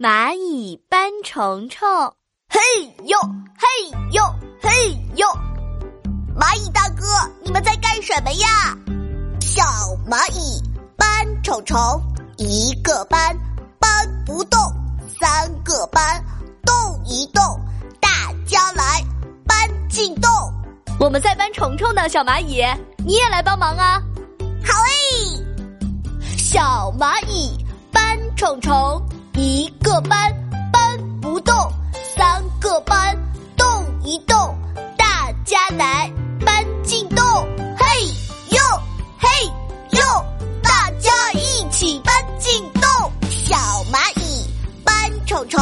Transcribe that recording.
蚂蚁搬虫虫，嘿呦嘿呦嘿呦！蚂蚁大哥，你们在干什么呀？小蚂蚁搬虫虫，一个搬搬不动，三个搬动一动，大家来搬进洞。我们在搬虫虫呢，小蚂蚁，你也来帮忙啊！好诶，小蚂蚁搬虫虫。大家来搬进洞。嘿呦嘿呦，大家一起搬进洞。小蚂蚁搬虫虫，